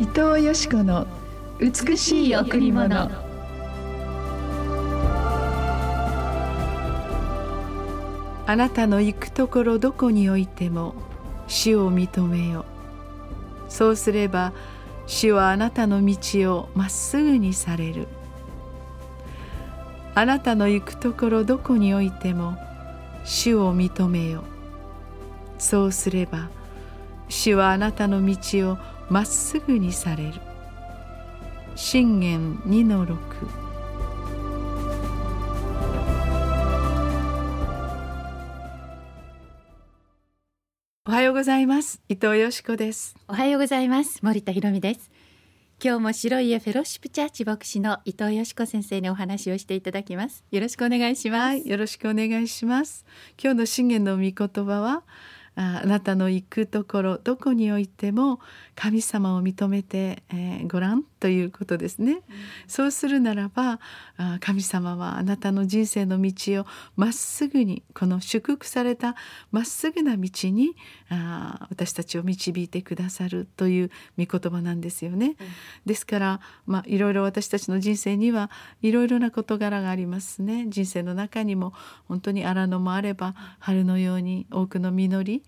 伊藤よし子の美しい贈り物。あなたの行くところどこにおいても主を認めよそうすれば主はあなたの道をまっすぐにされる。あなたの行くところどこにおいても主を認めよそうすれば主はあなたの道をまっすぐにされる。信玄2の6おはようございます。伊藤よしこです。おはようございます。森田博美です。今日も白い家フェロシップチャーチ牧師の伊藤よしこ先生にお話をしていただきます。よろしくお願いします、はい、よろしくお願いします。今日の信玄の御言葉はあなたの行くところどこにおいても神様を認めて、えー、ごらんということですね、うん、そうするならば神様はあなたの人生の道をまっすぐにこの祝福されたまっすぐな道にあ私たちを導いてくださるという御言葉なんですよね、うん、ですからまあいろいろ私たちの人生にはいろいろな事柄がありますね。人生の中にも本当に荒野もあれば春のように多くの実り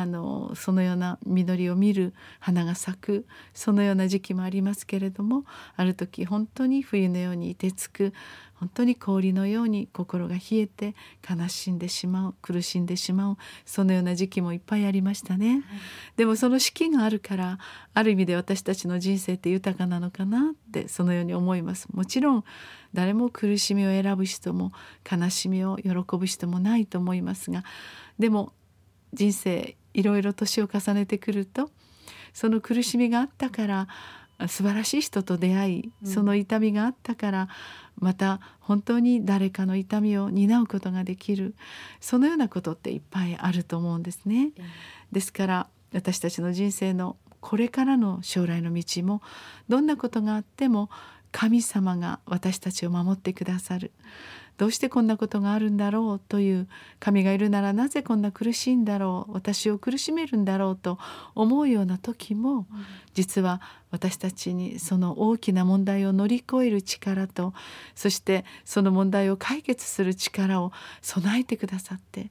あのそのような緑を見る花が咲くそのような時期もありますけれどもある時本当に冬のように凍てつく本当に氷のように心が冷えて悲しんでしまう苦しんでしまうそのような時期もいっぱいありましたね、はい、でもその四季があるからある意味で私たちの人生って豊かなのかなってそのように思います。もちろん誰も苦しみを選ぶ人も悲しみを喜ぶ人もないと思いますがでも人生いろいろ年を重ねてくるとその苦しみがあったから素晴らしい人と出会いその痛みがあったからまた本当に誰かの痛みを担うことができる。そのようなことっていっぱいあると思うんですね。ですから私たちの人生のこれからの将来の道もどんなことがあっても神様が私たちを守ってくださるどうしてこんなことがあるんだろうという神がいるならなぜこんな苦しいんだろう私を苦しめるんだろうと思うような時も、実は私たちにその大きな問題を乗り越える力とそしてその問題を解決する力を備えてくださって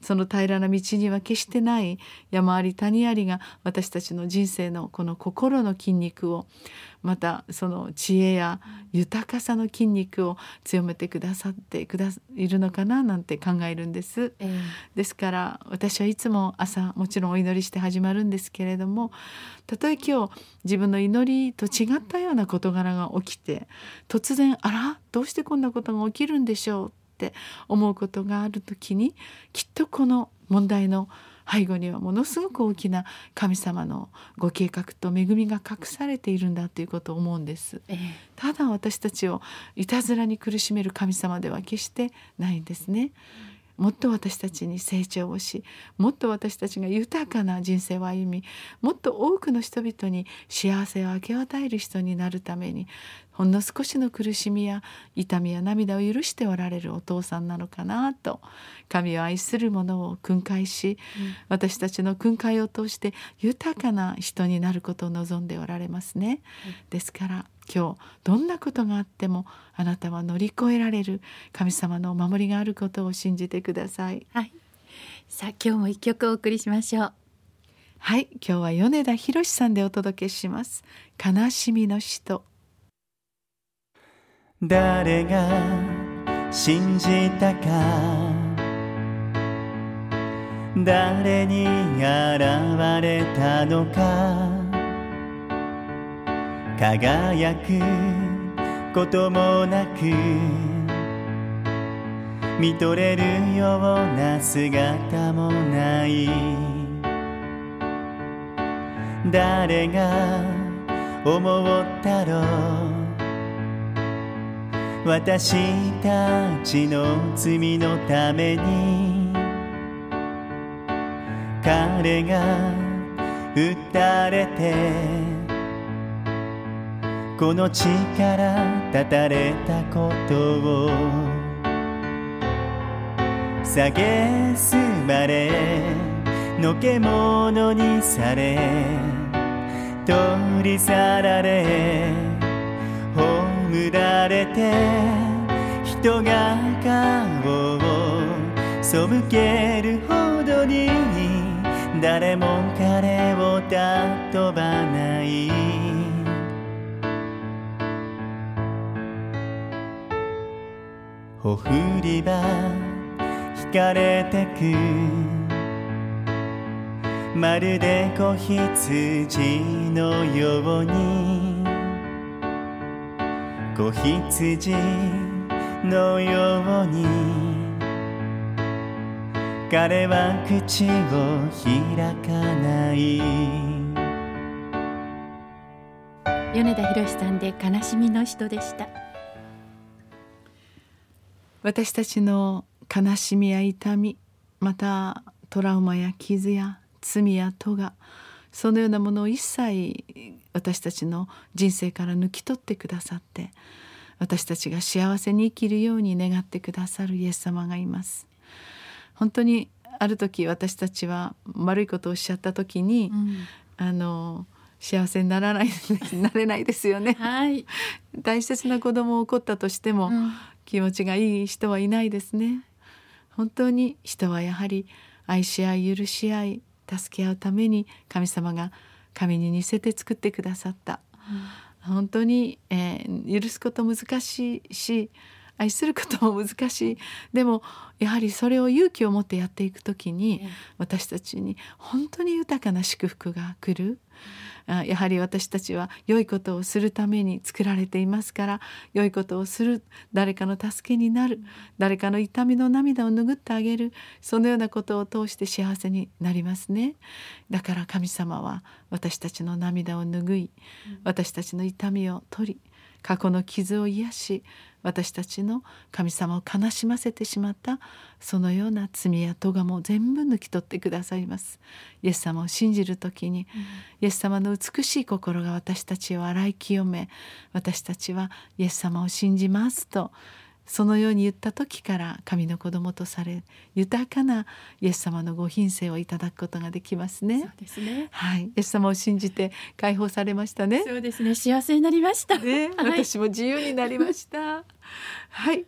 その平らな道には決してない山あり谷ありが私たちの人生のこの心の筋肉をまたその知恵や豊かさの筋肉を強めてくださってくだいるのかななんて考えるんです。えー、ですから私はいつも朝もちろんお祈りして始まるんですけれどもたとえ今日自分の祈りと違ったような事柄が起きて突然あらどうしてこんなことが起きるんでしょうって思うことがある時にきっとこの問題の背後にはものすごく大きな神様のご計画と恵みが隠されているんだということを思うんです、え。ただ私たちをいたずらに苦しめる神様では決してないんですね、もっと私たちに成長をしもっと私たちが豊かな人生を歩みもっと多くの人々に幸せを明け渡える人になるためにほんの少しの苦しみや痛みや涙を許しておられるお父さんなのかなと神を愛する者を訓戒し、うん、私たちの訓戒を通して豊かな人になることを望んでおられますね。うん、ですから今日どんなことがあってもあなたは乗り越えられる神様のお守りがあることを信じてください。はい、さあ今日も一曲お送りしましょう。はい今日は米田博さんでお届けします。悲しみの人誰が信じたか。誰に現れたのか輝くこともなく見とれるような姿もない。誰が思ったろう。私たちの罪のために彼が打たれてこの地から立たれたことを蔑まれのけ者にされ取り去られ葬られて人が顔を背けるほどに誰も彼を尊ばない。ほふりは惹かれてく。まるで子羊のように。子羊のように。彼は口を開かない。米田博さんで悲しみの人でした。私たちの悲しみや痛みまたトラウマや傷や罪や咎そのようなものを一切私たちの人生から抜き取ってくださって私たちが幸せに生きるように願ってくださるイエス様がいます。本当にある時私たちは悪いことをしちゃった時に、うん。あの幸せにならない なれないですよね。はい、大切な子供を起こったとしても、うん気持ちがいい人はいないですね。本当に人はやはり愛し合い許し合い助け合うために神様が神に似せて作ってくださった。本当に、えー許すこと難しいし愛することも難しい。でもやはりそれを勇気を持ってやっていく時にええ。私たちに本当に豊かな祝福が来る。あやはり私たちは良いことをするために作られていますから良いことをする誰かの助けになる誰かの痛みの涙を拭ってあげるそのようなことを通して幸せになりますね。だから神様は私たちの涙を拭い私たちの痛みを取り過去の傷を癒し私たちの神様を悲しませてしまったそのような罪や咎も全部抜き取ってくださいます。イエス様を信じる時に、イエス様の美しい心が私たちを洗い清め私たちはイエス様を信じますとそのように言った時から神の子供とされ豊かなイエス様のご品性をいただくことができますね。そう。ですね。はい、イエス様を信じて解放されましたね。そうですね。幸せになりました、ね、はい。私も自由になりました。はい、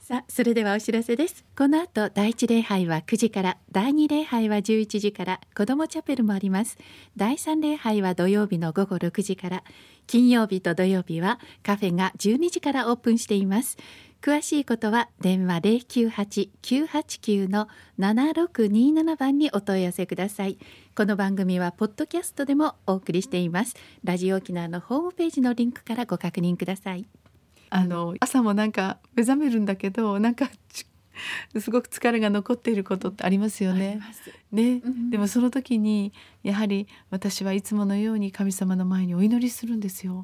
さあそれではお知らせです。この後第一礼拝は9時から第二礼拝は11時から子どもチャペルもあります。第三礼拝は土曜日の午後6時から金曜日と土曜日はカフェが12時からオープンしています詳しいことは電話098-989の7627番にお問い合わせください。この番組はポッドキャストでもお送りしています。ラジオ沖縄のホームページのリンクからご確認ください。あの朝もなんか目覚めるんだけど、なんかちすごく疲れが残っていることってありますよね。ね、うんでもその時にやはり私はいつものように神様の前にお祈りするんですよ。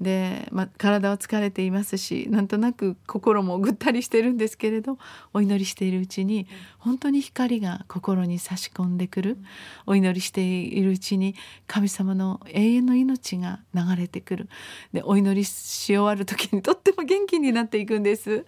で、まあ、体は疲れていますしなんとなく心もぐったりしてるんですけれどお祈りしているうちに本当に光が心に差し込んでくる。お祈りしているうちに神様の永遠の命が流れてくる。でお祈りし終わる時にとっても元気になっていくんです。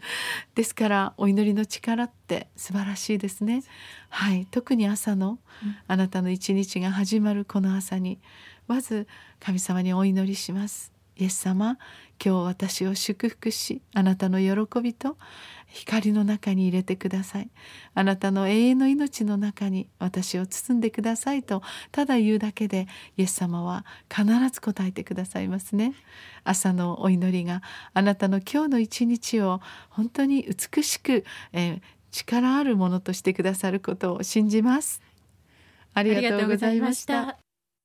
ですからお祈りの力って素晴らしいですね。はい。特に朝のあなたの一日が始まるこの朝にまず神様にお祈りします。イエス様今日私を祝福しあなたの喜びと光の中に入れてください。あなたの永遠の命の中に私を包んでくださいとただ言うだけでイエス様は必ず答えてくださいますね。朝のお祈りがあなたの今日の一日を本当に美しく、えー力あるものとしてくださることを信じます。ありがとうございました。